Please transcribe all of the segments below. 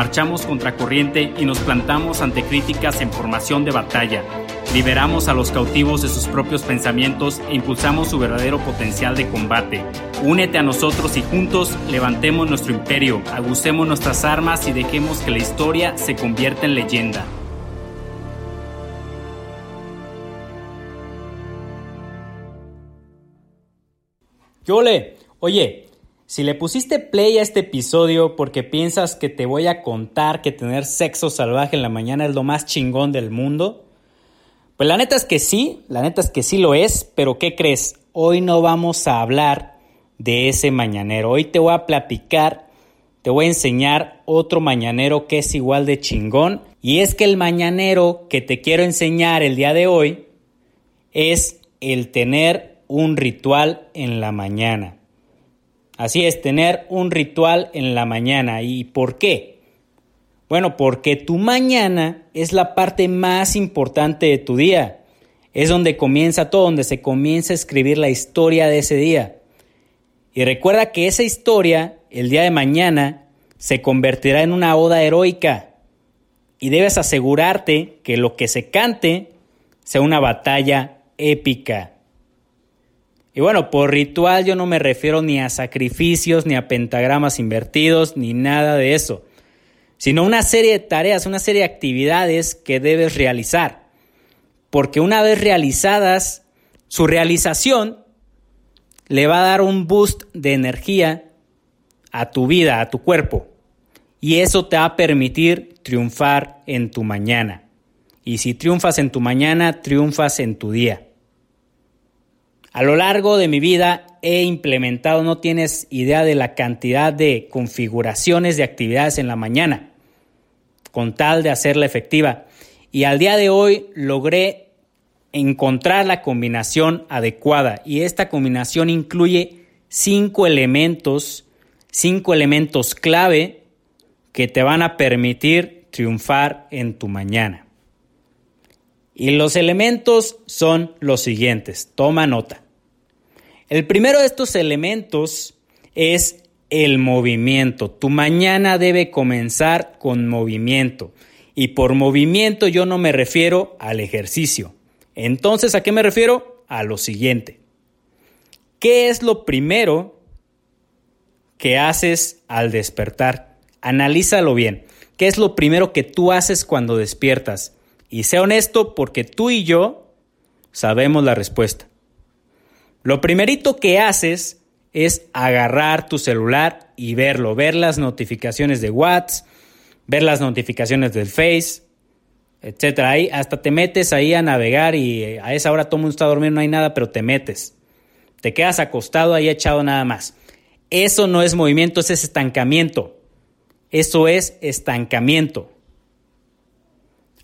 marchamos contra corriente y nos plantamos ante críticas en formación de batalla Liberamos a los cautivos de sus propios pensamientos e impulsamos su verdadero potencial de combate. Únete a nosotros y juntos levantemos nuestro imperio, agucemos nuestras armas y dejemos que la historia se convierta en leyenda. ¡Yole! Oye, si le pusiste play a este episodio porque piensas que te voy a contar que tener sexo salvaje en la mañana es lo más chingón del mundo, pues la neta es que sí, la neta es que sí lo es, pero ¿qué crees? Hoy no vamos a hablar de ese mañanero. Hoy te voy a platicar, te voy a enseñar otro mañanero que es igual de chingón. Y es que el mañanero que te quiero enseñar el día de hoy es el tener un ritual en la mañana. Así es, tener un ritual en la mañana. ¿Y por qué? Bueno, porque tu mañana es la parte más importante de tu día. Es donde comienza todo, donde se comienza a escribir la historia de ese día. Y recuerda que esa historia, el día de mañana, se convertirá en una oda heroica. Y debes asegurarte que lo que se cante sea una batalla épica. Y bueno, por ritual yo no me refiero ni a sacrificios, ni a pentagramas invertidos, ni nada de eso sino una serie de tareas, una serie de actividades que debes realizar. Porque una vez realizadas, su realización le va a dar un boost de energía a tu vida, a tu cuerpo. Y eso te va a permitir triunfar en tu mañana. Y si triunfas en tu mañana, triunfas en tu día. A lo largo de mi vida he implementado, no tienes idea de la cantidad de configuraciones de actividades en la mañana con tal de hacerla efectiva. Y al día de hoy logré encontrar la combinación adecuada y esta combinación incluye cinco elementos, cinco elementos clave que te van a permitir triunfar en tu mañana. Y los elementos son los siguientes, toma nota. El primero de estos elementos es el movimiento. Tu mañana debe comenzar con movimiento. Y por movimiento yo no me refiero al ejercicio. Entonces, ¿a qué me refiero? A lo siguiente. ¿Qué es lo primero que haces al despertar? Analízalo bien. ¿Qué es lo primero que tú haces cuando despiertas? Y sé honesto porque tú y yo sabemos la respuesta. Lo primerito que haces es agarrar tu celular y verlo, ver las notificaciones de WhatsApp, ver las notificaciones del Face, etcétera. Ahí hasta te metes ahí a navegar y eh, a esa hora todo el mundo está dormido, no hay nada, pero te metes. Te quedas acostado ahí echado nada más. Eso no es movimiento, eso es estancamiento. Eso es estancamiento.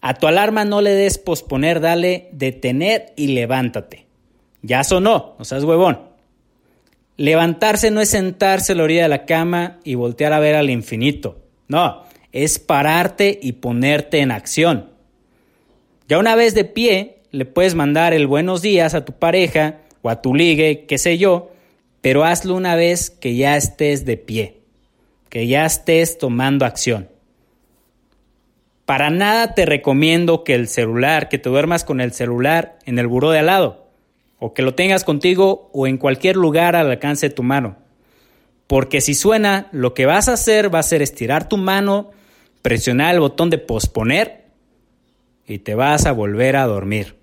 A tu alarma no le des posponer, dale detener y levántate. Ya sonó, no seas huevón. Levantarse no es sentarse a la orilla de la cama y voltear a ver al infinito. No, es pararte y ponerte en acción. Ya una vez de pie, le puedes mandar el buenos días a tu pareja o a tu ligue, qué sé yo, pero hazlo una vez que ya estés de pie, que ya estés tomando acción. Para nada te recomiendo que el celular, que te duermas con el celular en el buró de al lado o que lo tengas contigo o en cualquier lugar al alcance de tu mano. Porque si suena, lo que vas a hacer va a ser estirar tu mano, presionar el botón de posponer y te vas a volver a dormir.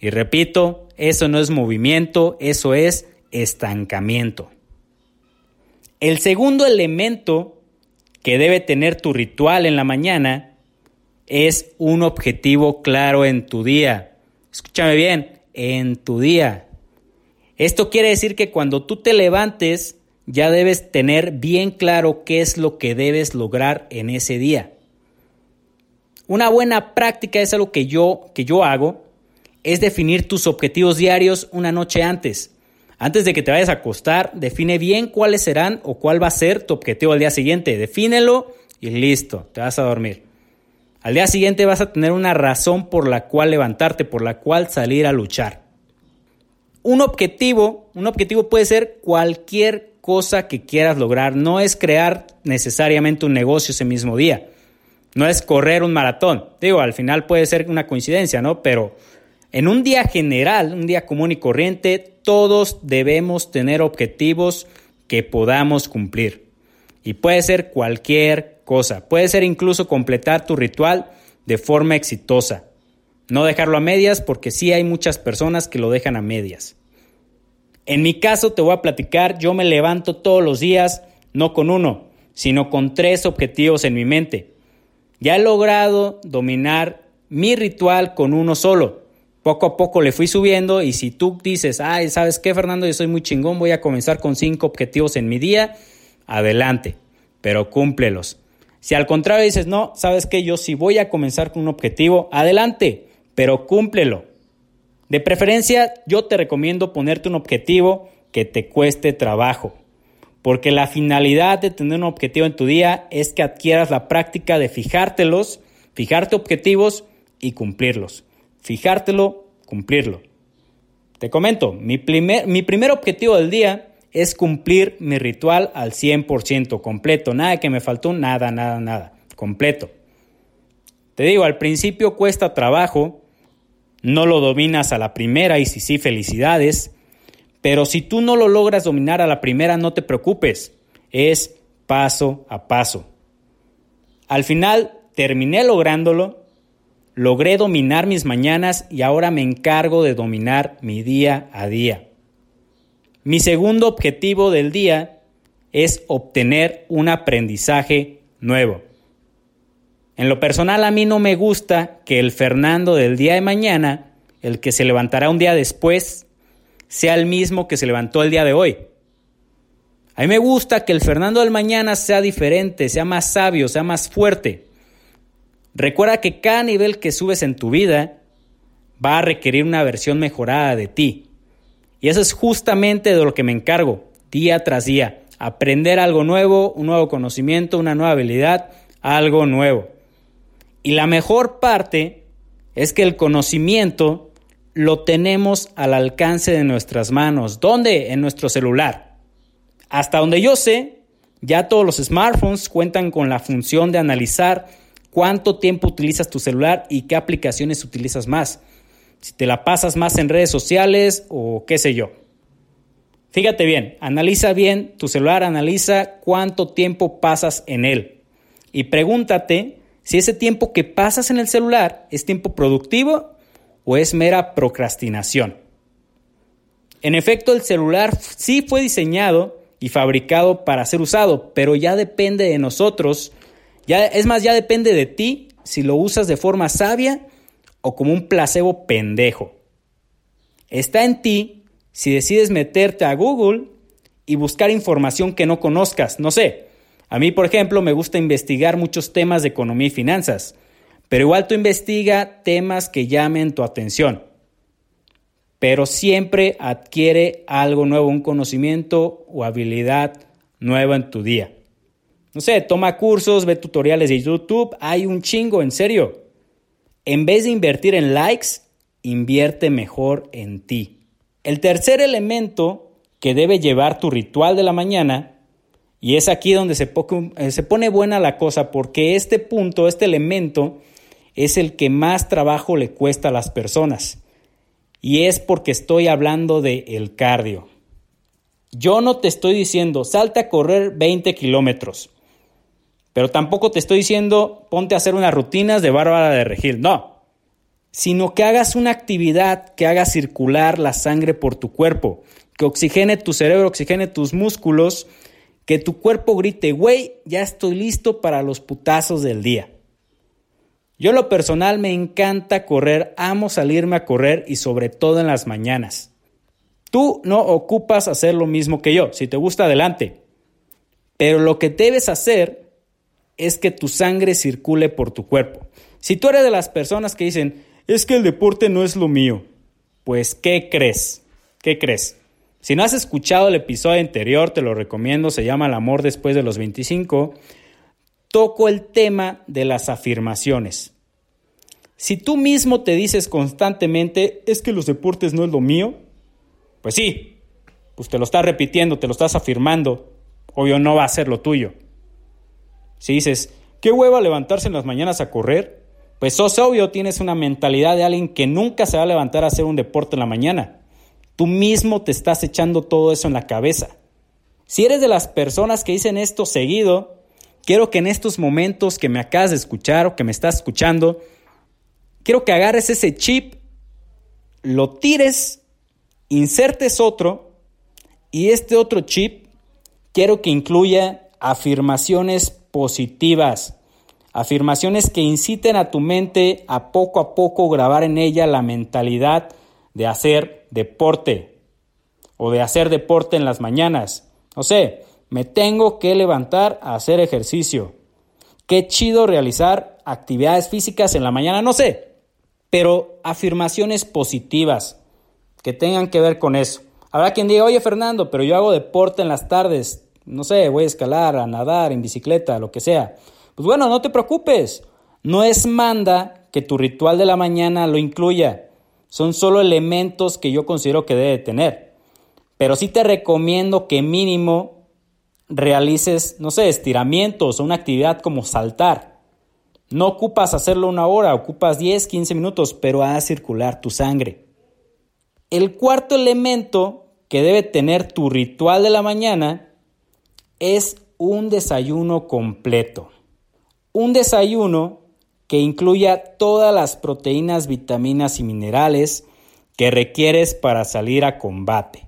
Y repito, eso no es movimiento, eso es estancamiento. El segundo elemento que debe tener tu ritual en la mañana es un objetivo claro en tu día. Escúchame bien, en tu día. Esto quiere decir que cuando tú te levantes ya debes tener bien claro qué es lo que debes lograr en ese día. Una buena práctica es algo que yo, que yo hago, es definir tus objetivos diarios una noche antes. Antes de que te vayas a acostar, define bien cuáles serán o cuál va a ser tu objetivo al día siguiente. Defínelo y listo, te vas a dormir. Al día siguiente vas a tener una razón por la cual levantarte, por la cual salir a luchar. Un objetivo, un objetivo puede ser cualquier cosa que quieras lograr. No es crear necesariamente un negocio ese mismo día. No es correr un maratón. Digo, al final puede ser una coincidencia, ¿no? Pero en un día general, un día común y corriente, todos debemos tener objetivos que podamos cumplir. Y puede ser cualquier cosa. Puede ser incluso completar tu ritual de forma exitosa. No dejarlo a medias porque sí hay muchas personas que lo dejan a medias. En mi caso te voy a platicar, yo me levanto todos los días, no con uno, sino con tres objetivos en mi mente. Ya he logrado dominar mi ritual con uno solo. Poco a poco le fui subiendo y si tú dices, ay, ¿sabes qué, Fernando? Yo soy muy chingón, voy a comenzar con cinco objetivos en mi día, adelante, pero cúmplelos. Si al contrario dices, no, ¿sabes qué? Yo sí voy a comenzar con un objetivo, adelante, pero cúmplelo. De preferencia, yo te recomiendo ponerte un objetivo que te cueste trabajo, porque la finalidad de tener un objetivo en tu día es que adquieras la práctica de fijártelos, fijarte objetivos y cumplirlos. Fijártelo, cumplirlo. Te comento, mi primer, mi primer objetivo del día es cumplir mi ritual al 100% completo. Nada que me faltó, nada, nada, nada. Completo. Te digo, al principio cuesta trabajo, no lo dominas a la primera y si sí, felicidades. Pero si tú no lo logras dominar a la primera, no te preocupes. Es paso a paso. Al final terminé lográndolo, logré dominar mis mañanas y ahora me encargo de dominar mi día a día. Mi segundo objetivo del día es obtener un aprendizaje nuevo. En lo personal a mí no me gusta que el Fernando del día de mañana, el que se levantará un día después, sea el mismo que se levantó el día de hoy. A mí me gusta que el Fernando del mañana sea diferente, sea más sabio, sea más fuerte. Recuerda que cada nivel que subes en tu vida va a requerir una versión mejorada de ti. Y eso es justamente de lo que me encargo, día tras día. Aprender algo nuevo, un nuevo conocimiento, una nueva habilidad, algo nuevo. Y la mejor parte es que el conocimiento lo tenemos al alcance de nuestras manos. ¿Dónde? En nuestro celular. Hasta donde yo sé, ya todos los smartphones cuentan con la función de analizar cuánto tiempo utilizas tu celular y qué aplicaciones utilizas más. Si te la pasas más en redes sociales o qué sé yo. Fíjate bien, analiza bien tu celular, analiza cuánto tiempo pasas en él. Y pregúntate si ese tiempo que pasas en el celular es tiempo productivo o es mera procrastinación. En efecto, el celular sí fue diseñado y fabricado para ser usado, pero ya depende de nosotros, ya es más, ya depende de ti si lo usas de forma sabia o como un placebo pendejo. Está en ti si decides meterte a Google y buscar información que no conozcas, no sé, a mí, por ejemplo, me gusta investigar muchos temas de economía y finanzas, pero igual tú investiga temas que llamen tu atención. Pero siempre adquiere algo nuevo, un conocimiento o habilidad nueva en tu día. No sé, toma cursos, ve tutoriales de YouTube, hay un chingo, en serio. En vez de invertir en likes, invierte mejor en ti. El tercer elemento que debe llevar tu ritual de la mañana y es aquí donde eh, se, pone buena la cosa porque este punto, este elemento, es el que más trabajo le cuesta a las personas. Y es porque estoy hablando de el cardio. Yo no te estoy diciendo, salte a correr 20 kilómetros. Pero tampoco te estoy diciendo, ponte a hacer unas rutinas de Bárbara de Regil. No. Sino que hagas una actividad que haga circular la sangre por tu cuerpo, que oxigene tu cerebro, oxigene tus músculos que tu cuerpo grite, güey, ya estoy listo para los putazos del día. Yo lo personal me encanta correr, amo salirme a correr y sobre todo en las mañanas. Tú no ocupas hacer lo mismo que yo, si te gusta adelante. Pero lo que debes hacer es que tu sangre circule por tu cuerpo. Si tú eres de las personas que dicen, es que el deporte no es lo mío, pues ¿qué crees? ¿Qué crees? Si no has escuchado el episodio anterior, te lo recomiendo, se llama El amor después de los 25. Toco el tema de las afirmaciones. Si tú mismo te dices constantemente, es que los deportes no es lo mío, pues sí, pues te lo estás repitiendo, te lo estás afirmando, obvio no va a ser lo tuyo. Si dices, qué hueva levantarse en las mañanas a correr, pues sos obvio tienes una mentalidad de alguien que nunca se va a levantar a hacer un deporte en la mañana. Tú mismo te estás echando todo eso en la cabeza. Si eres de las personas que dicen esto seguido, quiero que en estos momentos que me acabas de escuchar o que me estás escuchando, quiero que agarres ese chip, lo tires, insertes otro y este otro chip quiero que incluya afirmaciones positivas, afirmaciones que inciten a tu mente a poco a poco grabar en ella la mentalidad de hacer deporte o de hacer deporte en las mañanas. No sé, me tengo que levantar a hacer ejercicio. Qué chido realizar actividades físicas en la mañana, no sé, pero afirmaciones positivas que tengan que ver con eso. Habrá quien diga, oye Fernando, pero yo hago deporte en las tardes, no sé, voy a escalar, a nadar, en bicicleta, lo que sea. Pues bueno, no te preocupes, no es manda que tu ritual de la mañana lo incluya. Son solo elementos que yo considero que debe tener. Pero sí te recomiendo que mínimo realices, no sé, estiramientos o una actividad como saltar. No ocupas hacerlo una hora, ocupas 10, 15 minutos, pero haz circular tu sangre. El cuarto elemento que debe tener tu ritual de la mañana es un desayuno completo. Un desayuno que incluya todas las proteínas, vitaminas y minerales que requieres para salir a combate.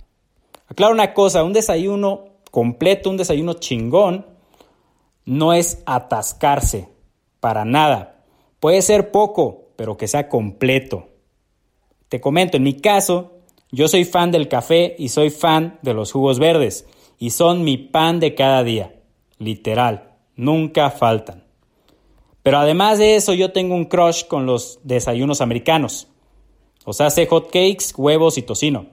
Aclaro una cosa, un desayuno completo, un desayuno chingón, no es atascarse, para nada. Puede ser poco, pero que sea completo. Te comento, en mi caso, yo soy fan del café y soy fan de los jugos verdes, y son mi pan de cada día, literal, nunca faltan. Pero además de eso, yo tengo un crush con los desayunos americanos. O sea, hot cakes, huevos y tocino.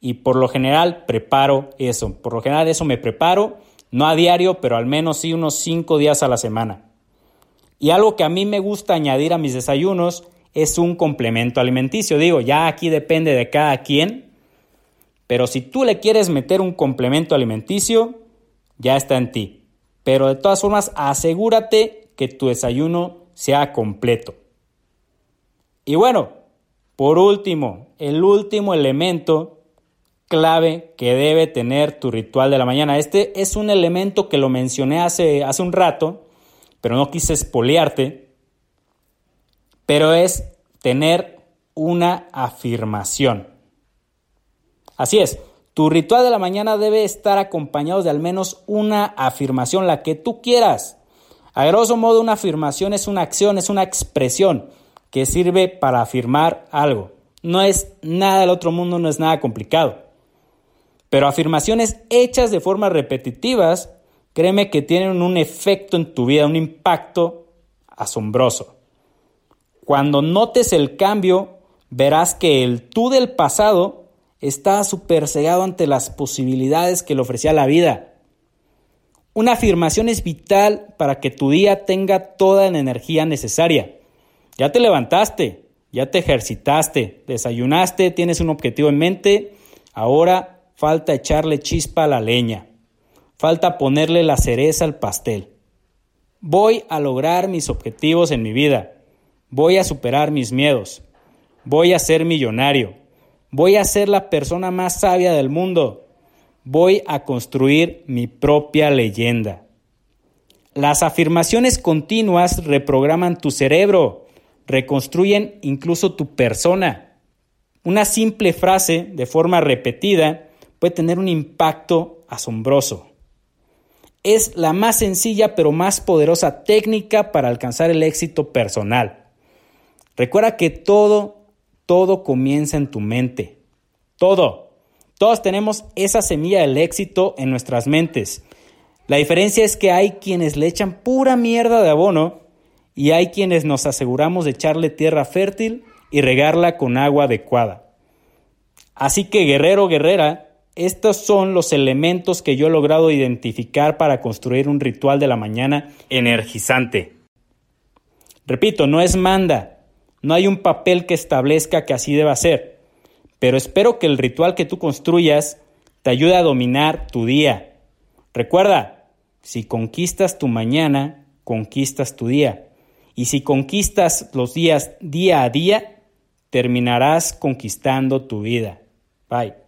Y por lo general preparo eso. Por lo general eso me preparo, no a diario, pero al menos sí unos cinco días a la semana. Y algo que a mí me gusta añadir a mis desayunos es un complemento alimenticio. Digo, ya aquí depende de cada quien. Pero si tú le quieres meter un complemento alimenticio, ya está en ti. Pero de todas formas, asegúrate que tu desayuno sea completo. Y bueno, por último, el último elemento clave que debe tener tu ritual de la mañana. Este es un elemento que lo mencioné hace, hace un rato, pero no quise espolearte, pero es tener una afirmación. Así es, tu ritual de la mañana debe estar acompañado de al menos una afirmación, la que tú quieras. A grosso modo, una afirmación es una acción, es una expresión que sirve para afirmar algo. No es nada del otro mundo, no es nada complicado. Pero afirmaciones hechas de forma repetitivas, créeme que tienen un efecto en tu vida, un impacto asombroso. Cuando notes el cambio, verás que el tú del pasado está súper cegado ante las posibilidades que le ofrecía la vida. Una afirmación es vital para que tu día tenga toda la energía necesaria. Ya te levantaste, ya te ejercitaste, desayunaste, tienes un objetivo en mente, ahora falta echarle chispa a la leña, falta ponerle la cereza al pastel. Voy a lograr mis objetivos en mi vida, voy a superar mis miedos, voy a ser millonario, voy a ser la persona más sabia del mundo, voy a construir mi propia leyenda. Las afirmaciones continuas reprograman tu cerebro, reconstruyen incluso tu persona. Una simple frase de forma repetida puede tener un impacto asombroso. Es la más sencilla pero más poderosa técnica para alcanzar el éxito personal. Recuerda que todo, todo comienza en tu mente. Todo. Todos tenemos esa semilla del éxito en nuestras mentes. La diferencia es que hay quienes le echan pura mierda de abono y hay quienes nos aseguramos de echarle tierra fértil y regarla con agua adecuada. Así que guerrero, guerrera, estos son los elementos que yo he logrado identificar para construir un ritual de la mañana energizante. Repito, no es manda, no hay un papel que establezca que así deba ser, pero espero que el ritual que tú construyas te ayude a dominar tu día. Recuerda, si conquistas tu mañana, conquistas tu día. Y si conquistas los días día a día, terminarás conquistando tu vida. Bye.